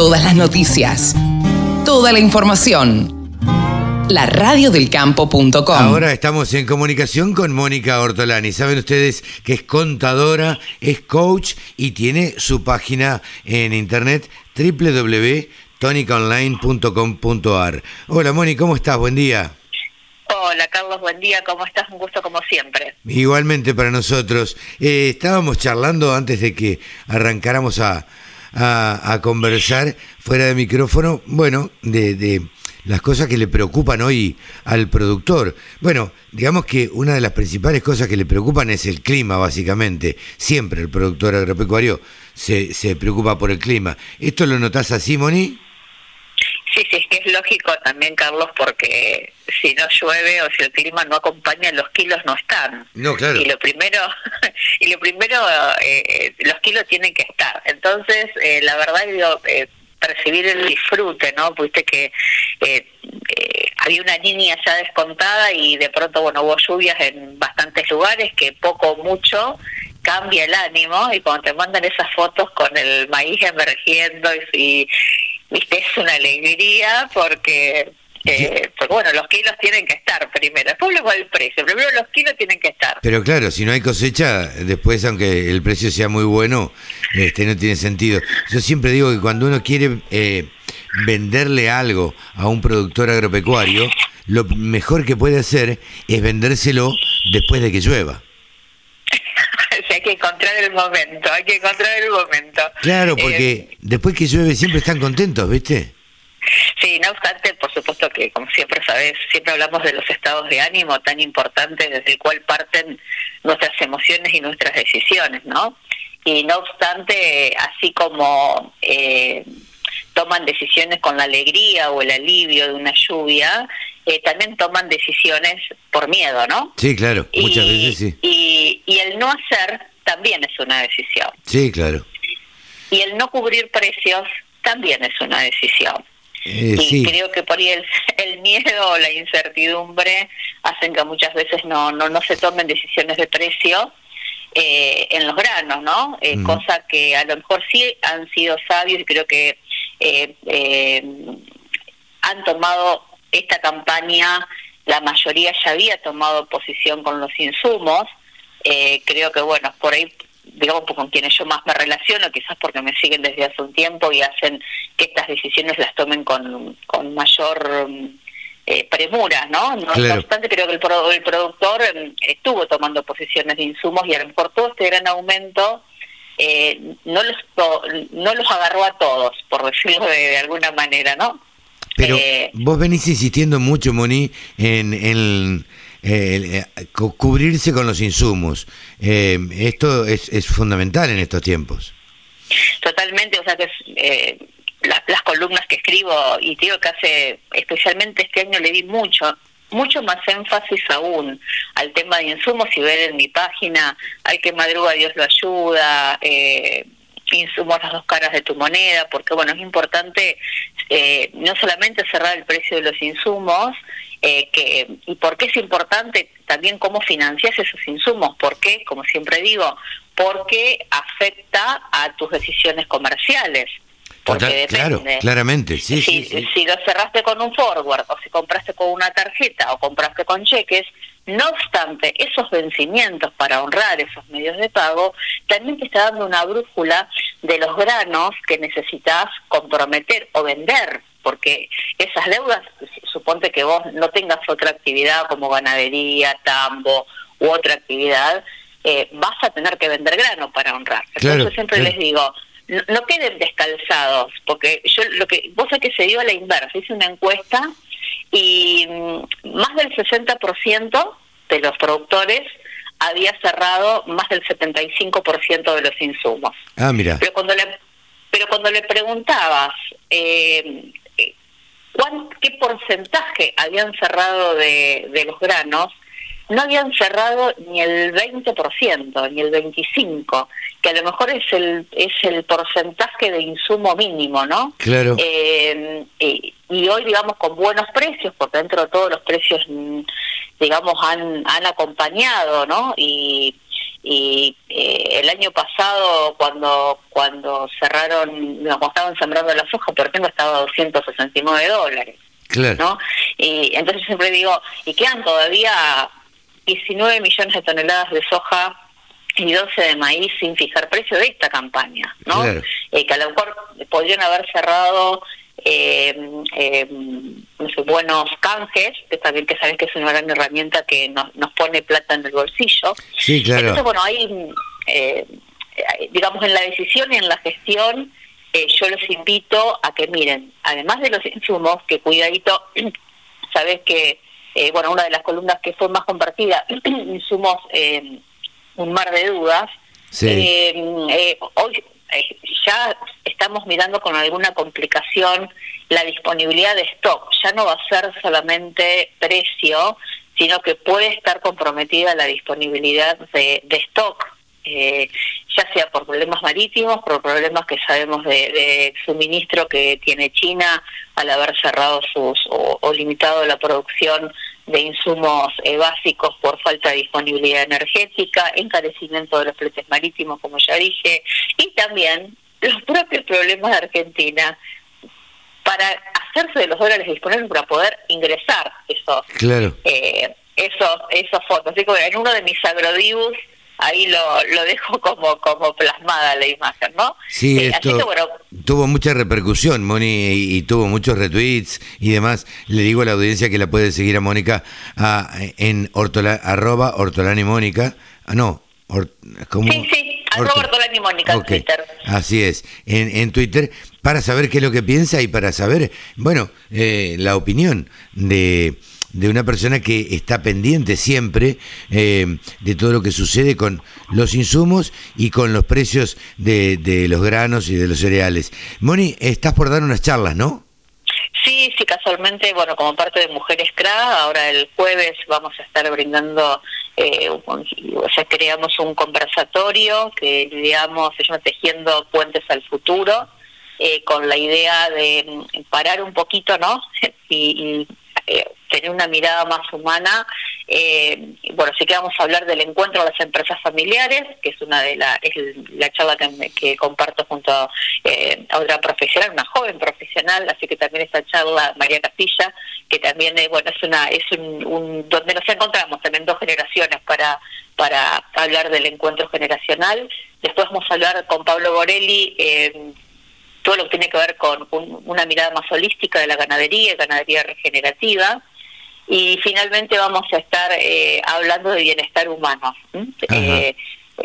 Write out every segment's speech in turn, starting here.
Todas las noticias. Toda la información. La radiodelcampo.com. Ahora estamos en comunicación con Mónica Ortolani. Saben ustedes que es contadora, es coach y tiene su página en internet www.tonicaonline.com.ar. Hola Mónica, ¿cómo estás? Buen día. Hola Carlos, buen día, ¿cómo estás? Un gusto como siempre. Igualmente para nosotros. Eh, estábamos charlando antes de que arrancáramos a, a, conversar fuera de micrófono, bueno, de, las cosas que le preocupan hoy al productor. Bueno, digamos que una de las principales cosas que le preocupan es el clima, básicamente. Siempre el productor agropecuario se, se preocupa por el clima. ¿Esto lo notás así, Moni? Es lógico también, Carlos, porque si no llueve o si el clima no acompaña, los kilos no están. No, claro. Y lo primero, y lo primero, eh, los kilos tienen que estar. Entonces, eh, la verdad, digo, eh, percibir el disfrute, ¿no? Viste que eh, eh, había una línea ya descontada y de pronto, bueno, hubo lluvias en bastantes lugares que poco o mucho cambia el ánimo y cuando te mandan esas fotos con el maíz emergiendo y, viste, es una alegría porque eh, porque bueno, los kilos tienen que estar primero, después luego el precio, primero los kilos tienen que estar. Pero claro, si no hay cosecha, después aunque el precio sea muy bueno, este no tiene sentido. Yo siempre digo que cuando uno quiere eh, venderle algo a un productor agropecuario, lo mejor que puede hacer es vendérselo después de que llueva. Hay que encontrar el momento, hay que encontrar el momento. Claro, porque eh, después que llueve siempre están contentos, ¿viste? Sí, no obstante, por supuesto que, como siempre sabes, siempre hablamos de los estados de ánimo tan importantes desde el cual parten nuestras emociones y nuestras decisiones, ¿no? Y no obstante, así como eh, toman decisiones con la alegría o el alivio de una lluvia, eh, también toman decisiones por miedo, ¿no? Sí, claro, muchas veces sí. Y, y el no hacer también es una decisión. Sí, claro. Y el no cubrir precios también es una decisión. Eh, y creo que por ahí el, miedo o la incertidumbre hacen que muchas veces no, no, no se tomen decisiones de precio eh, en los granos, ¿no? Eh, Cosa que a lo mejor sí han sido sabios y creo que eh, han tomado esta campaña, la mayoría ya había tomado posición con los insumos. creo que, bueno, por ahí digamos, con quienes yo más me relaciono, quizás porque me siguen desde hace un tiempo y hacen que estas decisiones las tomen con, con mayor eh, premura, ¿no? No, obstante, creo que el, el productor em, estuvo tomando posiciones de insumos y a lo mejor todo este gran aumento eh, no, los, no los agarró a todos, por decirlo de, alguna manera, ¿no? Pero eh, vos venís insistiendo mucho, Moni, en, en eh, cubrirse con los insumos. Eh, esto es, es, fundamental en estos tiempos. Totalmente, o sea que eh, las, las, columnas que escribo y digo que hace, especialmente este año le di mucho, mucho más énfasis aún al tema de insumos y ver en mi página, al que madruga Dios lo ayuda, eh, insumos las dos caras de tu moneda, porque bueno, es importante eh, no solamente cerrar el precio de los insumos, eh, que, y por qué es importante también cómo financias esos insumos, porque, como siempre digo, porque afecta a tus decisiones comerciales. Porque depende. Claro, claramente, sí si, sí, si lo cerraste con un forward, o si compraste con una tarjeta, o compraste con cheques, no obstante, esos vencimientos para honrar esos medios de pago, también te está dando una brújula de los granos que necesitas comprometer o vender, porque esas deudas, suponte que vos no tengas otra actividad como ganadería, tambo u otra actividad, eh, vas a tener que vender grano para honrar. Entonces siempre les digo, no, queden descalzados, porque yo lo que vos sabés que se dio a la inversa, hice una encuesta y mm, más del 60% de los productores había cerrado más del 75% de los insumos. Ah, mira. Pero cuando le, pero cuando le preguntabas eh, eh qué porcentaje habían cerrado de, de los granos, no habían cerrado ni el 20%, ni el 25%, que a lo mejor es el es el porcentaje de insumo mínimo, ¿no? Claro. Eh, y, hoy, digamos, con buenos precios, porque dentro de todos los precios, mm, digamos, han, han acompañado, ¿no? Y, y eh, el año pasado cuando cuando cerraron, cuando estaban sembrando la soja, por ejemplo, estaba a 269 dólares. Claro. ¿no? Y entonces siempre digo, y quedan todavía 19 millones de toneladas de soja y 12 de maíz sin fijar precio de esta campaña, ¿no? Eh, que a lo mejor podrían haber cerrado eh, eh, buenos canjes, que también que saben que es una gran herramienta que nos, nos pone plata en el bolsillo. Sí, claro. Entonces, bueno, ahí, eh, digamos, en la decisión y en la gestión, eh, yo los invito a que miren, además de los insumos, que cuidadito, sabes que, eh, bueno, una de las columnas que fue más compartida, insumos, eh, un mar de dudas, eh, hoy ya estamos mirando con alguna complicación la disponibilidad de stock. Ya no va a ser solamente precio, sino que puede estar comprometida la disponibilidad de, de stock eh, ya sea por problemas marítimos, por problemas que sabemos de, suministro que tiene China al haber cerrado sus o, limitado la producción de insumos eh, básicos por falta de disponibilidad energética, encarecimiento de los fletes marítimos, como ya dije, y también los propios problemas de Argentina para hacerse de los dólares disponibles para poder ingresar esos eh, esos esos fondos. Así que en uno de mis agrodibus ahí lo, lo dejo como, como plasmada la imagen, ¿no? Sí, eh, esto tuvo mucha repercusión, Moni, y, tuvo muchos retweets y demás. Le digo a la audiencia que la puede seguir a Mónica a, en ortola, arroba ortolani Mónica. Ah, no, Sí, sí, arroba ortolani Mónica en Twitter. Así es, en, en Twitter, para saber qué es lo que piensa y para saber, bueno, eh, la opinión de de una persona que está pendiente siempre eh, de todo lo que sucede con los insumos y con los precios de, de los granos y de los cereales. Moni, estás por dar unas charlas, ¿no? Sí, sí, casualmente, bueno, como parte de Mujeres CRA, ahora el jueves vamos a estar brindando, eh, o sea, creamos un conversatorio que digamos se llama Tejiendo Puentes al Futuro, eh, con la idea de mm, parar un poquito, ¿no? y, y eh, tener una mirada más humana. Eh, bueno, sí que vamos a hablar del encuentro de las empresas familiares, que es una de la, es la charla que, que comparto junto eh, a otra profesional, una joven profesional, así que también esta charla, María Castilla, que también eh, bueno es una es un, donde nos encontramos también dos generaciones para para hablar del encuentro generacional. Después vamos a hablar con Pablo Borelli. Eh, todo lo que tiene que ver con una mirada más holística de la ganadería, ganadería regenerativa. Y finalmente vamos a estar eh, hablando de bienestar humano. Eh,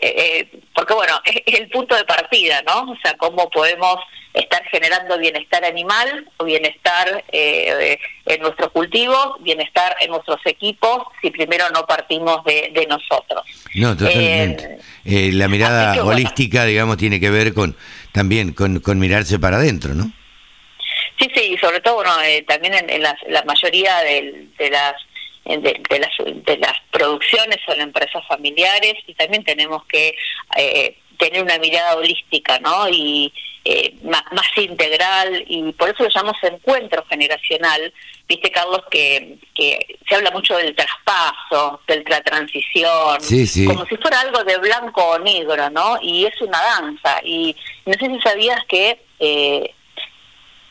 eh, porque bueno, es, el punto de partida, ¿no? O sea, cómo podemos estar generando bienestar animal o bienestar en nuestros cultivos, bienestar en nuestros equipos, si primero no partimos de, nosotros. No, totalmente. la mirada holística, digamos, tiene que ver con también con, con mirarse para adentro, ¿no? Sí, sí, sobre todo, bueno, eh, también en, la mayoría de, las de, las de las producciones son empresas familiares y también tenemos que eh, tener una mirada holística, ¿no? Y eh, más, integral y por eso lo llamamos encuentro generacional. Viste, Carlos, que, que se habla mucho del traspaso, de la transición, como si fuera algo de blanco o negro, ¿no? Y es una danza. Y no sé si sabías que eh,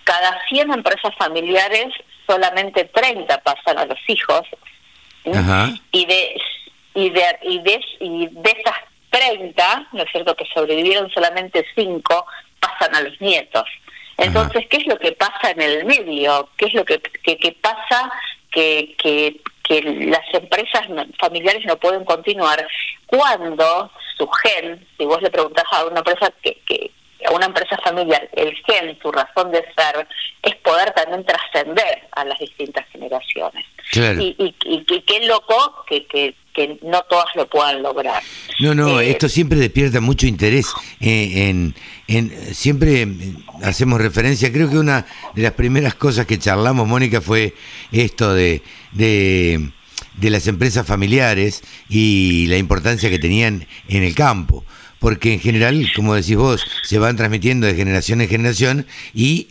cada 100 empresas familiares, solamente 30 pasan a los hijos. Y de y de, y de, y de esas 30, ¿no es cierto?, que sobrevivieron solamente 5, pasan a los nietos. Entonces, ¿qué es lo que pasa en el medio? ¿Qué es lo que, que, pasa que, que, que las empresas familiares no pueden continuar cuando su gen, si vos le preguntás a una empresa que, que a una empresa familiar, el gen, su razón de ser, es poder también trascender a las distintas Y, y, y, qué loco que, que, que no todas lo puedan lograr. No, no, eh, esto siempre despierta mucho interés. Eh, en, en, siempre hacemos referencia, creo que una de las primeras cosas que charlamos, Mónica, fue esto de, de, de las empresas familiares y la importancia que tenían en el campo. Porque en general, como decís vos, se van transmitiendo de generación en generación y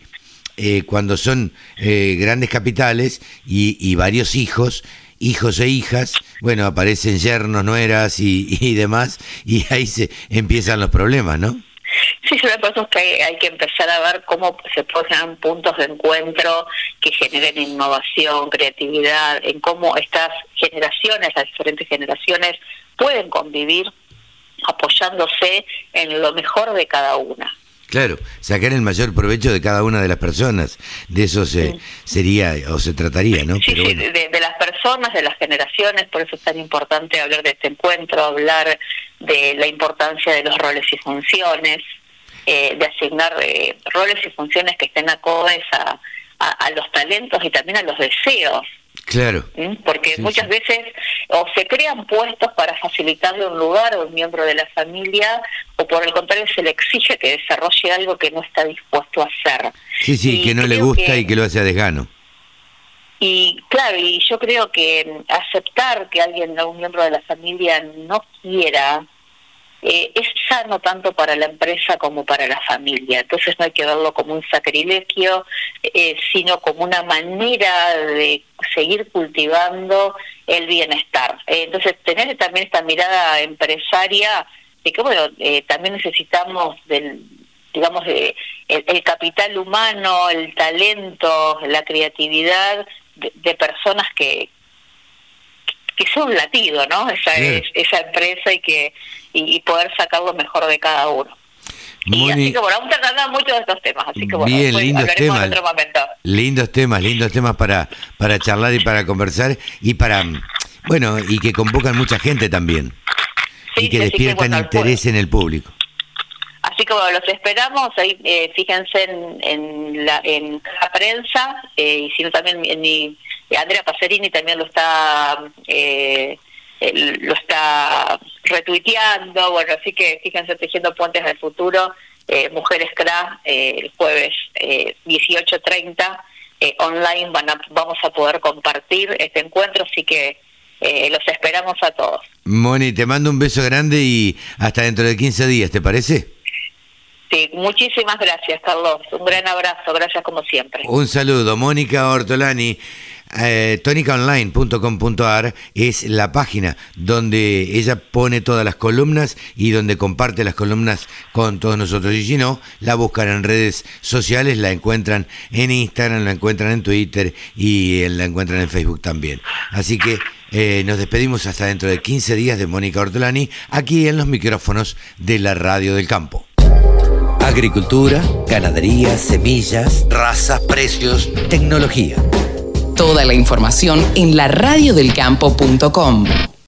eh, cuando son grandes capitales y, y varios hijos, hijos e hijas, bueno, aparecen yernos, nueras y, y demás, y ahí se empiezan los problemas, ¿no? Sí, yo lo que hay, hay, que empezar a ver cómo se ponen puntos de encuentro que generen innovación, creatividad, en cómo estas generaciones, las diferentes generaciones, pueden convivir apoyándose en lo mejor de cada una. Claro, sacar el mayor provecho de cada una de las personas. De eso se, sería o se trataría, ¿no? Sí, sí, de, las personas, de las generaciones, por eso es tan importante hablar de este encuentro, hablar de la importancia de los roles y funciones, eh, de asignar eh, roles y funciones que estén acordes a, a los talentos y también a los deseos Claro. ¿Mm? Porque muchas veces o se crean puestos para facilitarle un lugar a un miembro de la familia o por el contrario se le exige que desarrolle algo que no está dispuesto a hacer. Sí, sí, que no le gusta y que lo hace a desgano. Y claro, y yo creo que aceptar que alguien, un miembro de la familia no quiera eh, es sano tanto para la empresa como para la familia. Entonces no hay que verlo como un sacrilegio, eh, sino como una manera de seguir cultivando el bienestar. Eh, entonces tener también esta mirada empresaria de que bueno, también necesitamos del digamos el, el, capital humano, el talento, la creatividad de personas que, que es un latido, ¿no? Esa, es, esa empresa y que y, poder sacar lo mejor de cada uno. Y así que bueno, vamos a tratar mucho de estos temas, así que bueno, Bien, lindos temas, lindos temas, lindos temas para, para charlar y para conversar y para, bueno, y que convocan mucha gente también y que despiertan interés en el público. Así que bueno, los esperamos, ahí eh, fíjense en, en, la, en la prensa eh, y si no también en mi Andrea Pacerini también lo está eh, lo está retuiteando, bueno, así que fíjense tejiendo puentes del futuro, eh, Mujeres CRA, eh, el jueves eh, 18.30 eh, online van a, vamos a poder compartir este encuentro, así que los esperamos a todos. Moni, te mando un beso grande y hasta dentro de 15 días, ¿te parece? Sí, muchísimas gracias, Carlos. Un gran abrazo, gracias como siempre. Un saludo, Mónica Ortolani. Eh, es la página donde ella pone todas las columnas y donde comparte las columnas con todos nosotros. Y si no, la buscan en redes sociales, la encuentran en Instagram, la encuentran en Twitter y la encuentran en Facebook también. Así que eh, nos despedimos hasta dentro de 15 días de Mónica Ortolani, aquí en los micrófonos de la Radio del Campo. Agricultura, ganadería, semillas, razas, precios, tecnología. Toda la información en laradiodelcampo.com.